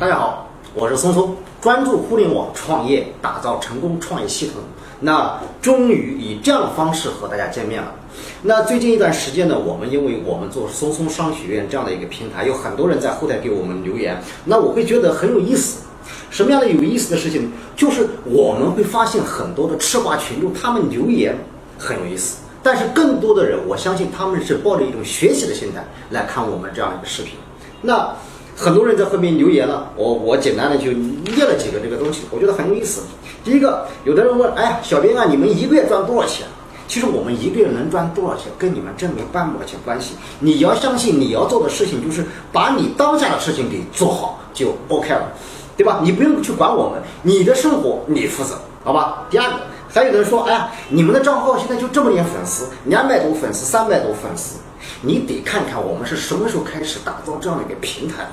大家好，我是松松，专注互联网创业，打造成功创业系统。那终于以这样的方式和大家见面了。那最近一段时间呢，我们因为我们做松松商学院这样的一个平台，有很多人在后台给我们留言，那我会觉得很有意思。什么样的有意思的事情？就是我们会发现很多的吃瓜群众，他们留言很有意思，但是更多的人，我相信他们是抱着一种学习的心态来看我们这样一个视频。那很多人在后面留言了，我我简单的就列了几个这个东西，我觉得很有意思。第一个，有的人问，哎，小编啊，你们一个月赚多少钱？其实我们一个月能赚多少钱，跟你们挣没半毛钱关系。你要相信你要做的事情，就是把你当下的事情给做好就 OK 了，对吧？你不用去管我们，你的生活你负责，好吧？第二个，还有的人说，哎呀，你们的账号现在就这么点粉丝，两百多粉丝，三百多粉丝，你得看看我们是什么时候开始打造这样的一个平台的。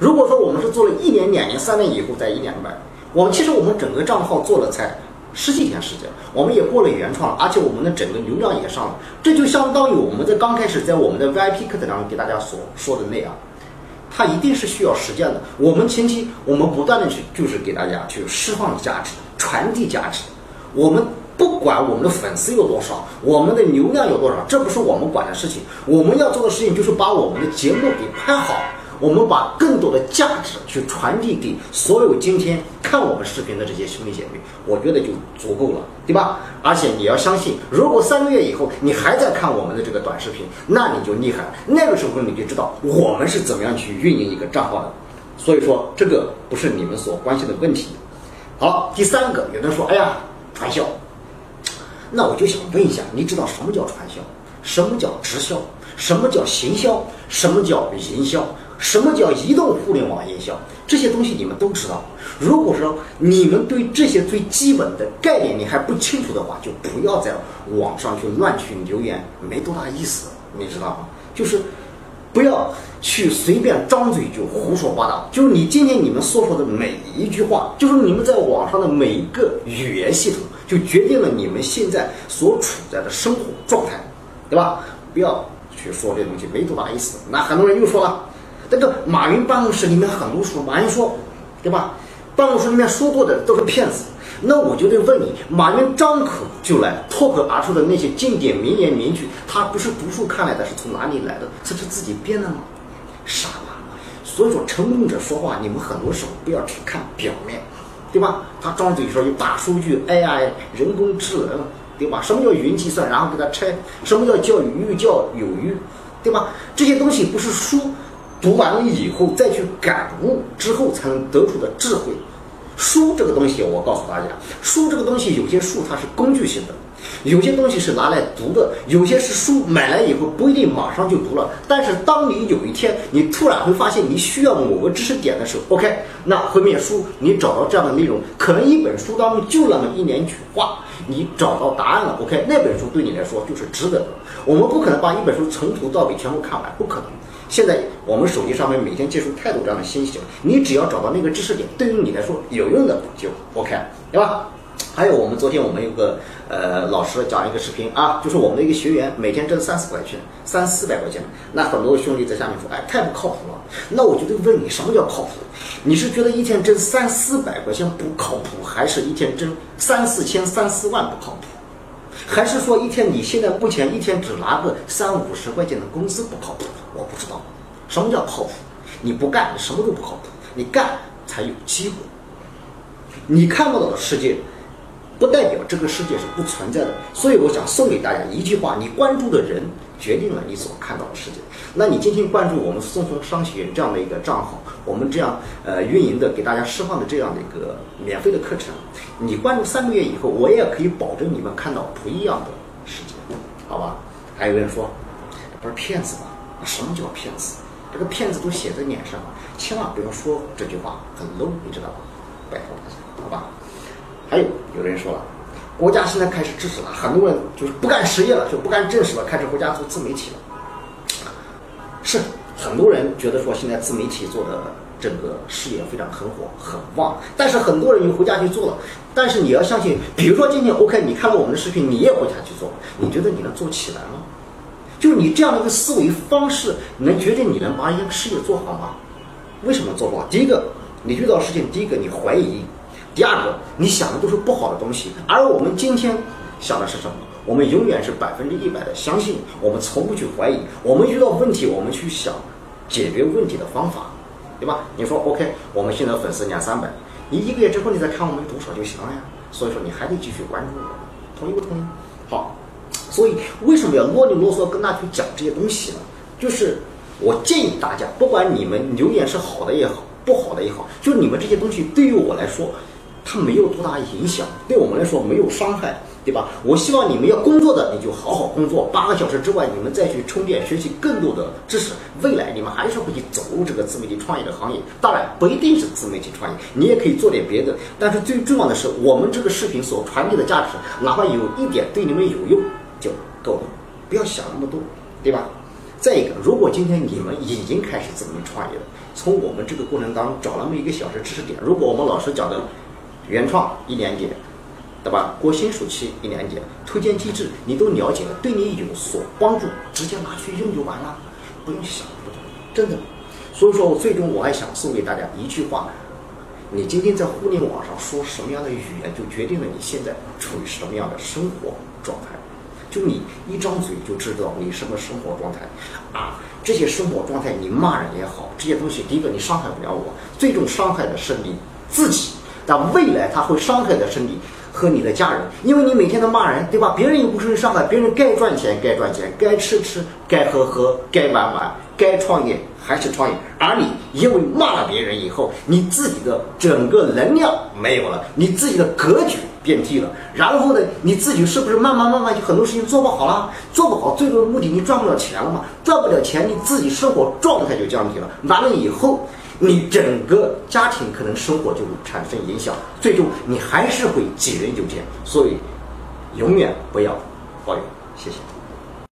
如果说我们是做了一年、两年、三年以后再一两百，我们其实我们整个账号做了才十几天时间，我们也过了原创，而且我们的整个流量也上了，这就相当于我们在刚开始在我们的 VIP 课程当中给大家所说的那样，它一定是需要实践的。我们前期我们不断的去就是给大家去释放价值、传递价值，我们不管我们的粉丝有多少，我们的流量有多少，这不是我们管的事情，我们要做的事情就是把我们的节目给拍好。我们把更多的价值去传递给所有今天看我们视频的这些兄弟姐妹，我觉得就足够了，对吧？而且你要相信，如果三个月以后你还在看我们的这个短视频，那你就厉害了。那个时候你就知道我们是怎么样去运营一个账号的。所以说，这个不是你们所关心的问题。好，第三个，有人说，哎呀，传销。那我就想问一下，你知道什么叫传销？什么叫直销？什么叫行销？什么叫营销？什么叫移动互联网营销？这些东西你们都知道。如果说你们对这些最基本的概念你还不清楚的话，就不要在网上去乱去留言，没多大意思，你知道吗？就是不要去随便张嘴就胡说八道。就是你今天你们所说的每一句话，就是你们在网上的每一个语言系统，就决定了你们现在所处在的生活状态，对吧？不要去说这东西，没多大意思。那很多人又说了。这个马云办公室里面很多书，马云说，对吧？办公室里面说过的都是骗子。那我就得问你，马云张口就来、脱口而出的那些经典名言名句，他不是读书看来的，是从哪里来的？这是自己编的吗？傻吧！所以说，成功者说话，你们很多时候不要只看表面，对吧？他张嘴说有大数据、AI、人工智能，对吧？什么叫云计算？然后给他拆。什么叫教育？寓教有育，对吧？这些东西不是书。读完了以后再去感悟之后才能得出的智慧。书这个东西，我告诉大家，书这个东西有些书它是工具性的，有些东西是拿来读的，有些是书买来以后不一定马上就读了。但是当你有一天你突然会发现你需要某个知识点的时候，OK，那后面书你找到这样的内容，可能一本书当中就那么一两句话，你找到答案了，OK，那本书对你来说就是值得的。我们不可能把一本书从头到尾全部看完，不可能。现在我们手机上面每天接触太多这样的信息了，你只要找到那个知识点，对于你来说有用的就 OK，对吧？还有我们昨天我们有个呃老师讲一个视频啊，就是我们的一个学员每天挣三四块钱，三四百块钱，那很多兄弟在下面说，哎，太不靠谱了。那我就得问你，什么叫靠谱？你是觉得一天挣三四百块钱不靠谱，还是一天挣三四千、三四万不靠谱？还是说一天你现在目前一天只拿个三五十块钱的工资不靠谱？不知道，什么叫靠谱？你不干，你什么？都不靠谱；你干才有机会。你看不到的世界，不代表这个世界是不存在的。所以我想送给大家一句话：你关注的人决定了你所看到的世界。那你今天关注我们松松商学院这样的一个账号，我们这样呃运营的，给大家释放的这样的一个免费的课程，你关注三个月以后，我也可以保证你们看到不一样的世界，好吧？还有人说，不是骗子吧吗？什么叫骗子？这个骗子都写在脸上了，千万不要说这句话，很 low，你知道吧？拜托大家，好吧？还有有人说了，国家现在开始支持了，很多人就是不干实业了，就不干正事了，开始回家做自媒体了。是很多人觉得说现在自媒体做的整个事业非常很火很旺，但是很多人又回家去做了。但是你要相信，比如说今天 OK，你看了我们的视频，你也回家去做，你觉得你能做起来吗？就你这样的一个思维方式，能决定你能把一个事业做好吗？为什么做不好？第一个，你遇到事情，第一个你怀疑，第二个你想的都是不好的东西，而我们今天想的是什么？我们永远是百分之一百的相信，我们从不去怀疑。我们遇到问题，我们去想解决问题的方法，对吧？你说 OK，我们现在粉丝两三百，你一个月之后你再看我们多少就行了呀。所以说你还得继续关注我，同意不同意？好，所以为什么要啰里啰嗦跟大家去讲这些东西呢？就是我建议大家，不管你们留言是好的也好，不好的也好，就你们这些东西对于我来说，它没有多大影响，对我们来说没有伤害。对吧？我希望你们要工作的，你就好好工作。八个小时之外，你们再去充电，学习更多的知识。未来你们还是会去走入这个自媒体创业的行业。当然，不一定是自媒体创业，你也可以做点别的。但是最重要的是，我们这个视频所传递的价值，哪怕有一点对你们有用就够了，不要想那么多，对吧？再一个，如果今天你们已经开始自媒体创业了，从我们这个过程当中找那么一个小时知识点，如果我们老师讲的原创一两点。对吧？过新暑期一两点推荐机制你都了解了，对你有所帮助，直接拿去用就完了，不用想那么多，真的。所以说我最终我还想送给大家一句话：你今天在互联网上说什么样的语言，就决定了你现在处于什么样的生活状态。就你一张嘴就知道你什么生活状态啊！这些生活状态，你骂人也好，这些东西，第一个你伤害不了我，最终伤害的是你自己。但未来他会伤害的是你。和你的家人，因为你每天都骂人，对吧？别人又不是伤害，别人该赚钱该赚钱，该吃吃，该喝喝，该玩玩，该创业还是创业。而你因为骂了别人以后，你自己的整个能量没有了，你自己的格局变低了。然后呢，你自己是不是慢慢慢慢就很多事情做不好了？做不好，最终的目的你赚不了钱了嘛？赚不了钱，你自己生活状态就降低了。完了以后。你整个家庭可能生活就会产生影响，最终你还是会杞人忧天，所以永远不要抱怨。谢谢。